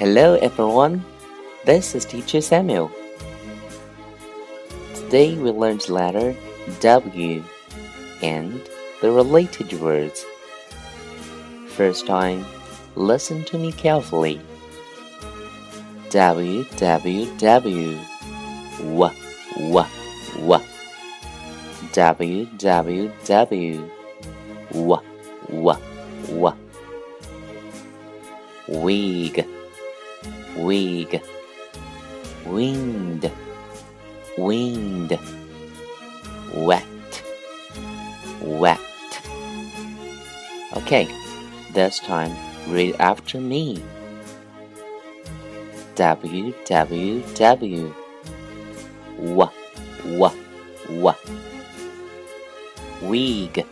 Hello everyone, this is Teacher Samuel. Today we learned the letter W and the related words. First time, listen to me carefully. W W W W W W W W W W W W Wig wig. Wind wind wet. Wet. Okay this time read after me. W w w. W w w. Wig.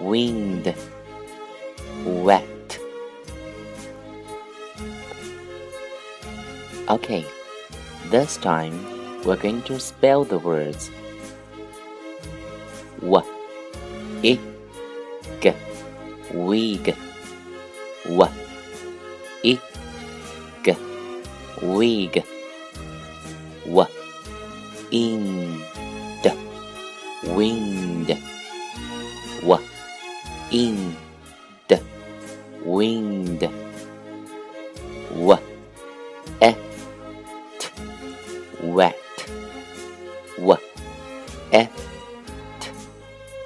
Wind wet Okay, this time we're going to spell the words. W, I, G, wig. W, I, G, wig. W, in, d, wind. W, in, d, wind.